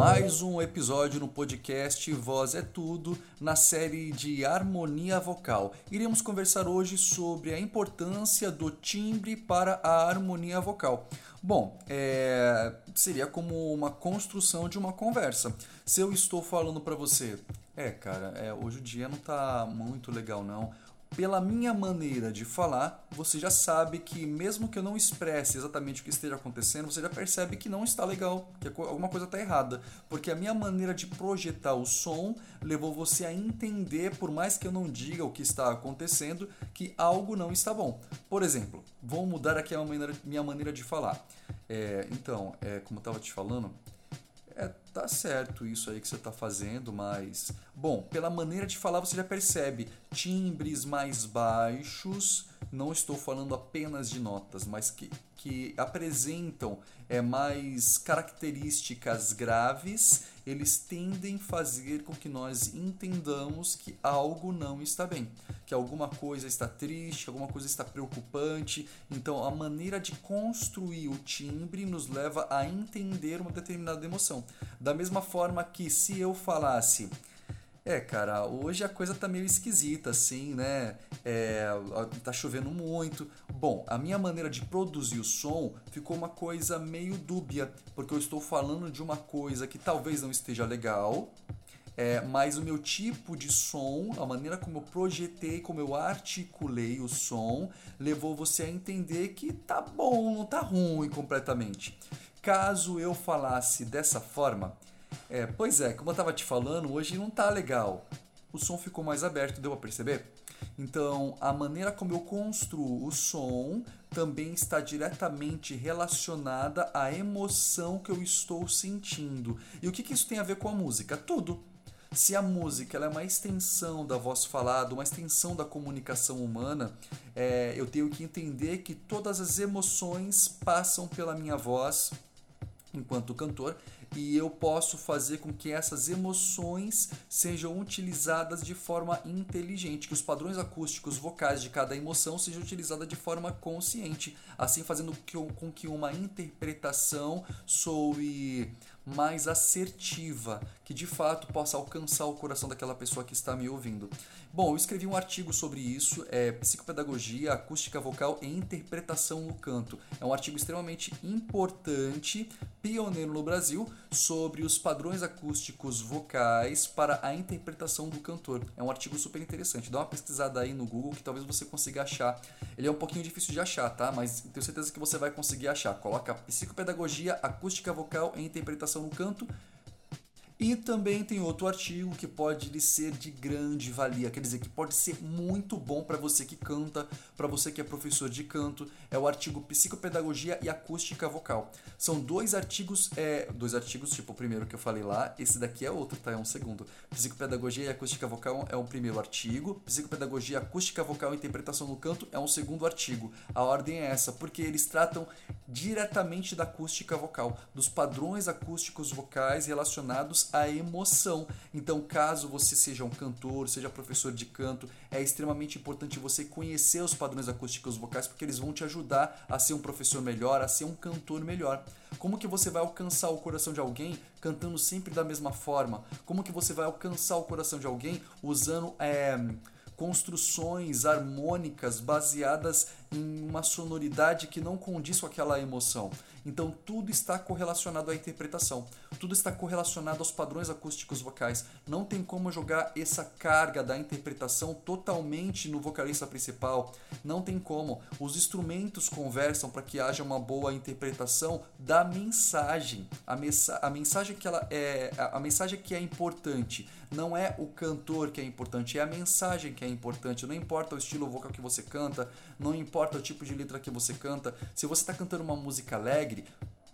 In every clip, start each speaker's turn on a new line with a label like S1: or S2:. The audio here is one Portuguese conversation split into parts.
S1: Mais um episódio no podcast Voz é Tudo, na série de harmonia vocal. Iremos conversar hoje sobre a importância do timbre para a harmonia vocal. Bom, é, seria como uma construção de uma conversa. Se eu estou falando para você, é, cara, é, hoje o dia não tá muito legal não pela minha maneira de falar, você já sabe que mesmo que eu não expresse exatamente o que esteja acontecendo, você já percebe que não está legal, que alguma coisa está errada, porque a minha maneira de projetar o som levou você a entender, por mais que eu não diga o que está acontecendo, que algo não está bom. Por exemplo, vou mudar aqui a minha maneira de falar. É, então, é, como eu estava te falando, é, tá certo isso aí que você tá fazendo, mas. Bom, pela maneira de falar você já percebe timbres mais baixos, não estou falando apenas de notas, mas que, que apresentam é, mais características graves, eles tendem a fazer com que nós entendamos que algo não está bem, que alguma coisa está triste, alguma coisa está preocupante. Então, a maneira de construir o timbre nos leva a entender uma determinada emoção. Da mesma forma que se eu falasse é, cara, hoje a coisa tá meio esquisita, assim, né? É, tá chovendo muito. Bom, a minha maneira de produzir o som ficou uma coisa meio dúbia, porque eu estou falando de uma coisa que talvez não esteja legal, é, mas o meu tipo de som, a maneira como eu projetei, como eu articulei o som, levou você a entender que tá bom, não tá ruim completamente. Caso eu falasse dessa forma, é, pois é, como eu estava te falando, hoje não tá legal. O som ficou mais aberto, deu para perceber? Então, a maneira como eu construo o som também está diretamente relacionada à emoção que eu estou sentindo. E o que, que isso tem a ver com a música? Tudo. Se a música é uma extensão da voz falada, uma extensão da comunicação humana, é, eu tenho que entender que todas as emoções passam pela minha voz enquanto cantor e eu posso fazer com que essas emoções sejam utilizadas de forma inteligente, que os padrões acústicos vocais de cada emoção sejam utilizados de forma consciente, assim fazendo com que uma interpretação soe mais assertiva, que de fato possa alcançar o coração daquela pessoa que está me ouvindo. Bom, eu escrevi um artigo sobre isso, é Psicopedagogia, Acústica Vocal e Interpretação no Canto. É um artigo extremamente importante, pioneiro no Brasil, sobre os padrões acústicos vocais para a interpretação do cantor. É um artigo super interessante. Dá uma pesquisada aí no Google que talvez você consiga achar. Ele é um pouquinho difícil de achar, tá? Mas tenho certeza que você vai conseguir achar. Coloca Psicopedagogia, Acústica Vocal e Interpretação no Canto e também tem outro artigo que pode lhe ser de grande valia, quer dizer, que pode ser muito bom para você que canta, para você que é professor de canto, é o artigo Psicopedagogia e Acústica Vocal. São dois artigos, é, dois artigos, tipo o primeiro que eu falei lá, esse daqui é outro, tá? É um segundo. Psicopedagogia e Acústica Vocal é o primeiro artigo, Psicopedagogia, Acústica Vocal e Interpretação no Canto é um segundo artigo. A ordem é essa, porque eles tratam diretamente da acústica vocal, dos padrões acústicos vocais relacionados a emoção. Então, caso você seja um cantor, seja professor de canto, é extremamente importante você conhecer os padrões acústicos vocais porque eles vão te ajudar a ser um professor melhor, a ser um cantor melhor. Como que você vai alcançar o coração de alguém cantando sempre da mesma forma? Como que você vai alcançar o coração de alguém usando é, construções harmônicas baseadas em uma sonoridade que não condiz com aquela emoção. Então tudo está correlacionado à interpretação, tudo está correlacionado aos padrões acústicos vocais. Não tem como jogar essa carga da interpretação totalmente no vocalista principal. Não tem como. Os instrumentos conversam para que haja uma boa interpretação da mensagem. A, mensa a mensagem que ela é a mensagem que é importante não é o cantor que é importante, é a mensagem que é importante. Não importa o estilo vocal que você canta, não importa o tipo de letra que você canta. Se você está cantando uma música alegre,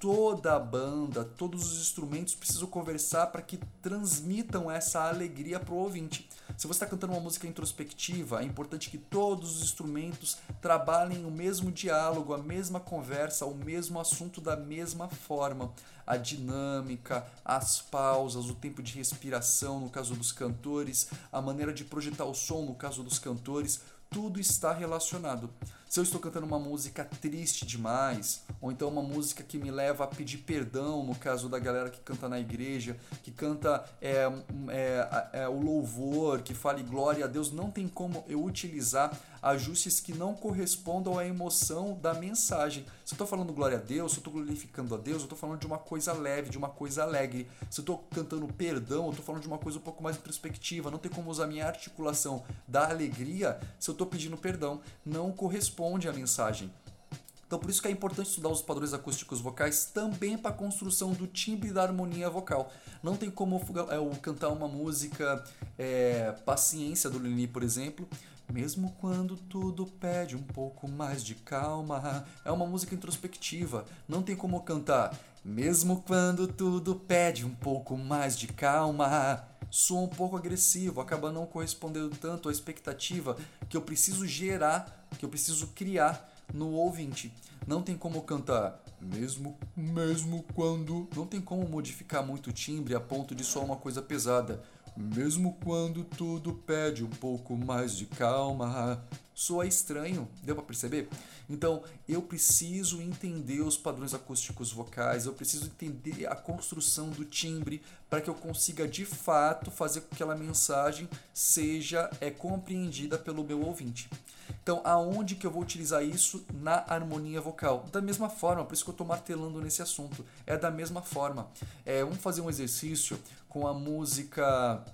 S1: toda a banda, todos os instrumentos precisam conversar para que transmitam essa alegria para o ouvinte. Se você está cantando uma música introspectiva, é importante que todos os instrumentos trabalhem o mesmo diálogo, a mesma conversa, o mesmo assunto da mesma forma. A dinâmica, as pausas, o tempo de respiração no caso dos cantores, a maneira de projetar o som no caso dos cantores, tudo está relacionado. Se eu estou cantando uma música triste demais, ou então uma música que me leva a pedir perdão, no caso da galera que canta na igreja, que canta é, é, é, o louvor, que fale glória a Deus, não tem como eu utilizar ajustes que não correspondam à emoção da mensagem. Se eu estou falando glória a Deus, se eu estou glorificando a Deus, eu estou falando de uma coisa leve, de uma coisa alegre. Se eu estou cantando perdão, eu estou falando de uma coisa um pouco mais introspectiva. Não tem como usar minha articulação da alegria se eu estou pedindo perdão. Não corresponde à mensagem. Então por isso que é importante estudar os padrões acústicos vocais também para a construção do timbre da harmonia vocal. Não tem como eu cantar uma música é, Paciência do Lini, por exemplo, mesmo quando tudo pede um pouco mais de calma. É uma música introspectiva, não tem como cantar. Mesmo quando tudo pede um pouco mais de calma. Soa um pouco agressivo, acaba não correspondendo tanto à expectativa que eu preciso gerar, que eu preciso criar no ouvinte. Não tem como cantar mesmo mesmo quando não tem como modificar muito o timbre a ponto de soar uma coisa pesada. Mesmo quando tudo pede um pouco mais de calma, soa estranho, deu para perceber? Então, eu preciso entender os padrões acústicos vocais, eu preciso entender a construção do timbre para que eu consiga de fato fazer com que aquela mensagem seja é compreendida pelo meu ouvinte. Então, aonde que eu vou utilizar isso na harmonia vocal? Da mesma forma, por isso que eu estou martelando nesse assunto. É da mesma forma. É, vamos fazer um exercício com a música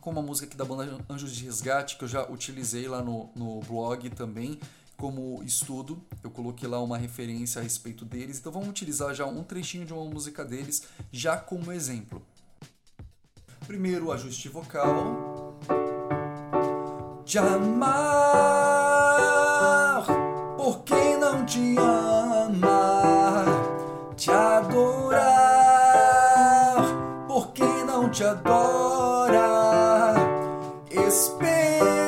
S1: com uma música aqui da banda Anjos de Resgate, que eu já utilizei lá no, no blog também como estudo. Eu coloquei lá uma referência a respeito deles. Então vamos utilizar já um trechinho de uma música deles já como exemplo. Primeiro o ajuste vocal. Te amar por quem não te ama, te adorar por quem não te adora, esperar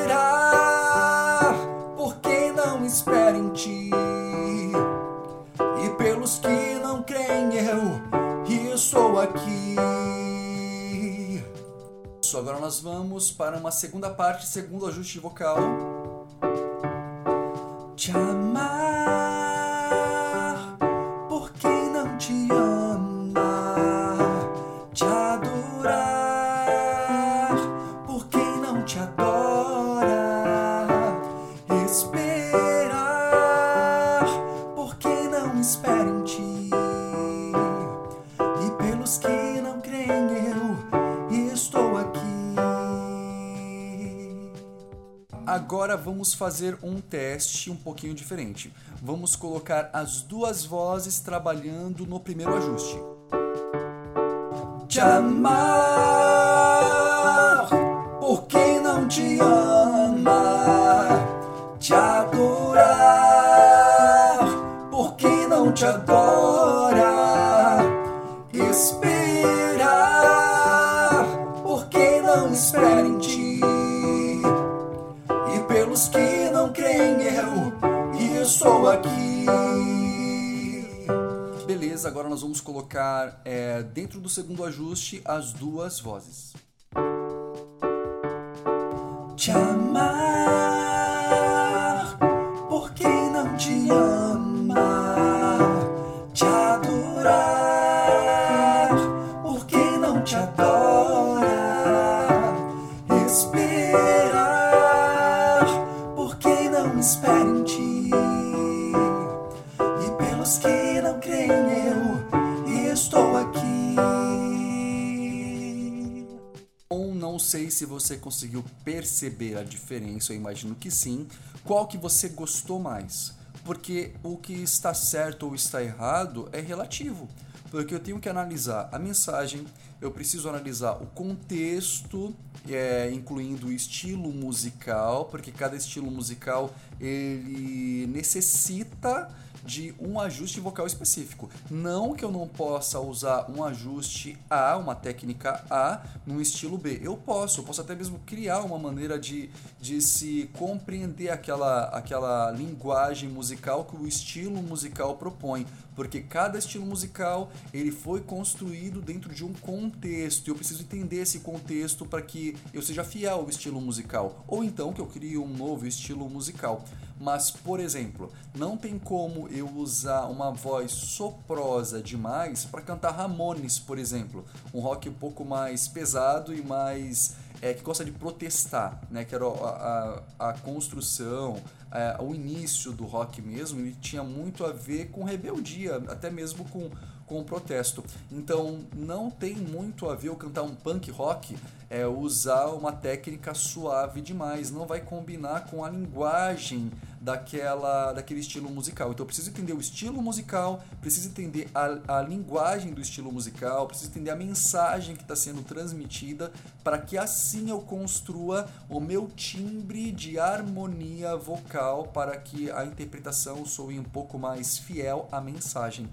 S1: por quem não espera em ti, e pelos que não creem eu estou aqui. Agora nós vamos para uma segunda parte, segundo ajuste vocal. Te amar vamos fazer um teste um pouquinho diferente. Vamos colocar as duas vozes trabalhando no primeiro ajuste. Te amar por quem não te ama, te adorar por quem não te adora, esperar por quem não espera em ti aqui. Beleza, agora nós vamos colocar é, dentro do segundo ajuste as duas vozes. Você conseguiu perceber a diferença, eu imagino que sim. Qual que você gostou mais? Porque o que está certo ou está errado é relativo. Porque eu tenho que analisar a mensagem, eu preciso analisar o contexto, é, incluindo o estilo musical, porque cada estilo musical ele necessita de um ajuste vocal específico. Não que eu não possa usar um ajuste A, uma técnica A, num estilo B. Eu posso, eu posso até mesmo criar uma maneira de, de se compreender aquela, aquela linguagem musical que o estilo musical propõe. Porque cada estilo musical ele foi construído dentro de um contexto. E eu preciso entender esse contexto para que eu seja fiel ao estilo musical. Ou então que eu crie um novo estilo musical. Mas, por exemplo, não tem como eu usar uma voz soprosa demais para cantar Ramones, por exemplo. Um rock um pouco mais pesado e mais. É, que gosta de protestar, né? Que era a, a, a construção, é, o início do rock mesmo, ele tinha muito a ver com rebeldia, até mesmo com com o protesto. Então não tem muito a ver eu cantar um punk rock é usar uma técnica suave demais, não vai combinar com a linguagem daquela daquele estilo musical. Então eu preciso entender o estilo musical, preciso entender a, a linguagem do estilo musical, preciso entender a mensagem que está sendo transmitida para que assim eu construa o meu timbre de harmonia vocal para que a interpretação soe um pouco mais fiel à mensagem.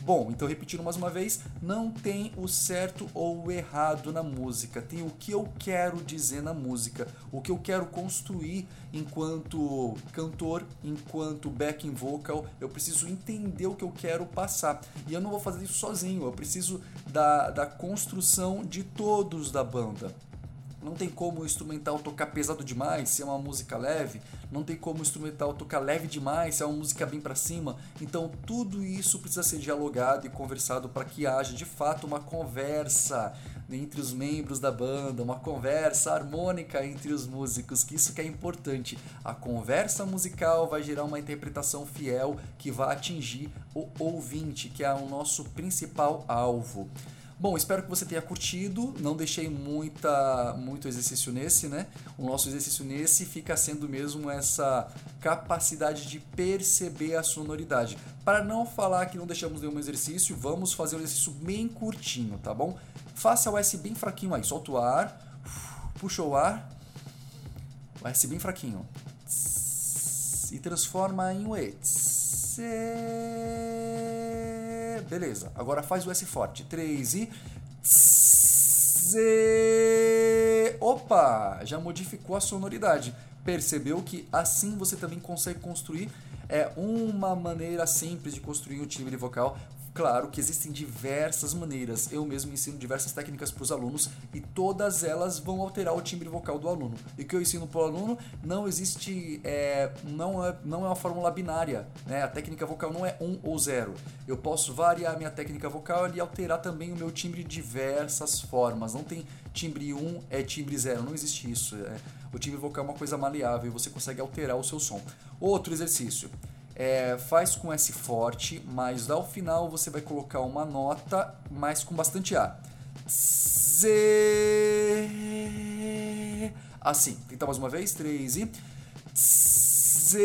S1: Bom, então repetindo mais uma vez, não tem o certo ou o errado na música, tem o que eu quero dizer na música, o que eu quero construir enquanto cantor, enquanto backing vocal, eu preciso entender o que eu quero passar. E eu não vou fazer isso sozinho, eu preciso da, da construção de todos da banda. Não tem como o instrumental tocar pesado demais se é uma música leve, não tem como o instrumental tocar leve demais se é uma música bem para cima. Então tudo isso precisa ser dialogado e conversado para que haja de fato uma conversa entre os membros da banda, uma conversa harmônica entre os músicos, que isso que é importante. A conversa musical vai gerar uma interpretação fiel que vai atingir o ouvinte, que é o nosso principal alvo. Bom, espero que você tenha curtido. Não deixei muita, muito exercício nesse, né? O nosso exercício nesse fica sendo mesmo essa capacidade de perceber a sonoridade. Para não falar que não deixamos nenhum exercício, vamos fazer um exercício bem curtinho, tá bom? Faça o S bem fraquinho aí. Solta o ar, puxa o ar, o S bem fraquinho. E transforma em E. Beleza. Agora faz o S forte. 3 e. Z. Opa! Já modificou a sonoridade. Percebeu que assim você também consegue construir é uma maneira simples de construir um timbre vocal Claro que existem diversas maneiras, eu mesmo ensino diversas técnicas para os alunos e todas elas vão alterar o timbre vocal do aluno. E o que eu ensino para o aluno não existe, é, não, é, não é uma fórmula binária, né? a técnica vocal não é um ou zero. Eu posso variar a minha técnica vocal e alterar também o meu timbre de diversas formas. Não tem timbre 1 um, é timbre 0, não existe isso. É. O timbre vocal é uma coisa maleável e você consegue alterar o seu som. Outro exercício é, faz com S forte, mas ao final você vai colocar uma nota, mas com bastante A. Z. Assim, tenta mais uma vez, 3 e. Z.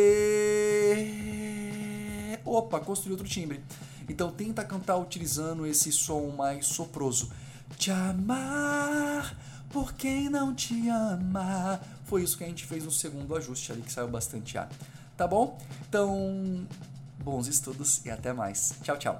S1: Opa, construiu outro timbre. Então tenta cantar utilizando esse som mais soproso. Te amar por quem não te ama. Foi isso que a gente fez no segundo ajuste ali, que saiu bastante A tá bom? Então, bons estudos e até mais. Tchau, tchau.